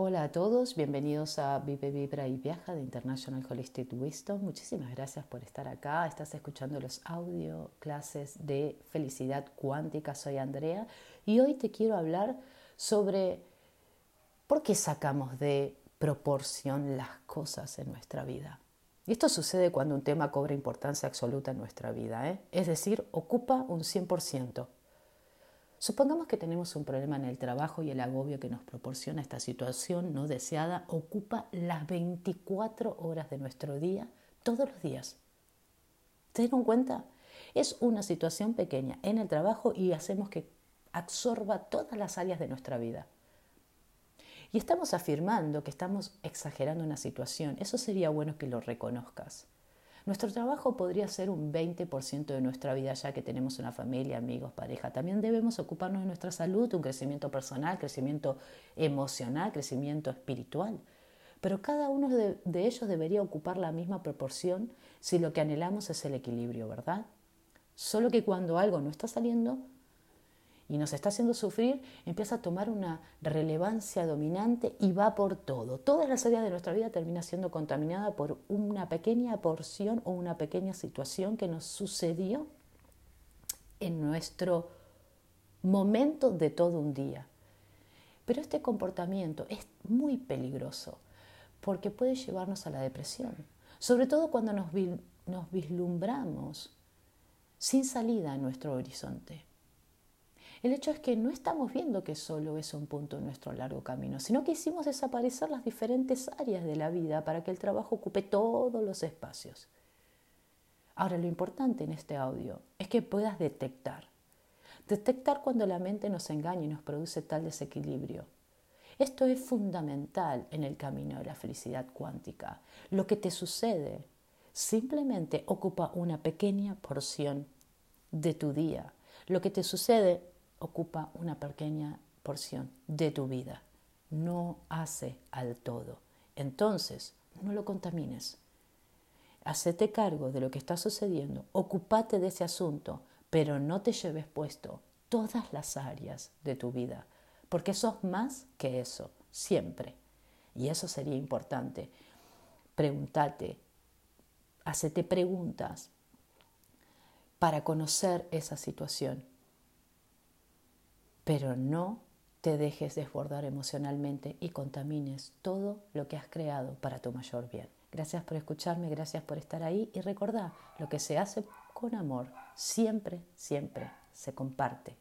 Hola a todos, bienvenidos a Vive, Vibra y Viaja de International Holistic Wisdom. Muchísimas gracias por estar acá. Estás escuchando los audio clases de felicidad cuántica. Soy Andrea y hoy te quiero hablar sobre por qué sacamos de proporción las cosas en nuestra vida. Y esto sucede cuando un tema cobra importancia absoluta en nuestra vida, ¿eh? es decir, ocupa un 100%. Supongamos que tenemos un problema en el trabajo y el agobio que nos proporciona esta situación no deseada ocupa las 24 horas de nuestro día todos los días. ¿Se dieron cuenta? Es una situación pequeña en el trabajo y hacemos que absorba todas las áreas de nuestra vida. Y estamos afirmando que estamos exagerando una situación. Eso sería bueno que lo reconozcas. Nuestro trabajo podría ser un 20% de nuestra vida ya que tenemos una familia, amigos, pareja. También debemos ocuparnos de nuestra salud, un crecimiento personal, crecimiento emocional, crecimiento espiritual. Pero cada uno de, de ellos debería ocupar la misma proporción si lo que anhelamos es el equilibrio, ¿verdad? Solo que cuando algo no está saliendo, y nos está haciendo sufrir, empieza a tomar una relevancia dominante y va por todo. Todas las áreas de nuestra vida termina siendo contaminada por una pequeña porción o una pequeña situación que nos sucedió en nuestro momento de todo un día. Pero este comportamiento es muy peligroso porque puede llevarnos a la depresión, sobre todo cuando nos, nos vislumbramos sin salida en nuestro horizonte. El hecho es que no estamos viendo que solo es un punto en nuestro largo camino, sino que hicimos desaparecer las diferentes áreas de la vida para que el trabajo ocupe todos los espacios. Ahora, lo importante en este audio es que puedas detectar. Detectar cuando la mente nos engaña y nos produce tal desequilibrio. Esto es fundamental en el camino de la felicidad cuántica. Lo que te sucede simplemente ocupa una pequeña porción de tu día. Lo que te sucede ocupa una pequeña porción de tu vida, no hace al todo. Entonces, no lo contamines. Hacete cargo de lo que está sucediendo, ocupate de ese asunto, pero no te lleves puesto todas las áreas de tu vida, porque sos más que eso, siempre. Y eso sería importante. Pregúntate, hacete preguntas para conocer esa situación pero no te dejes desbordar emocionalmente y contamines todo lo que has creado para tu mayor bien. Gracias por escucharme, gracias por estar ahí y recordá, lo que se hace con amor siempre, siempre se comparte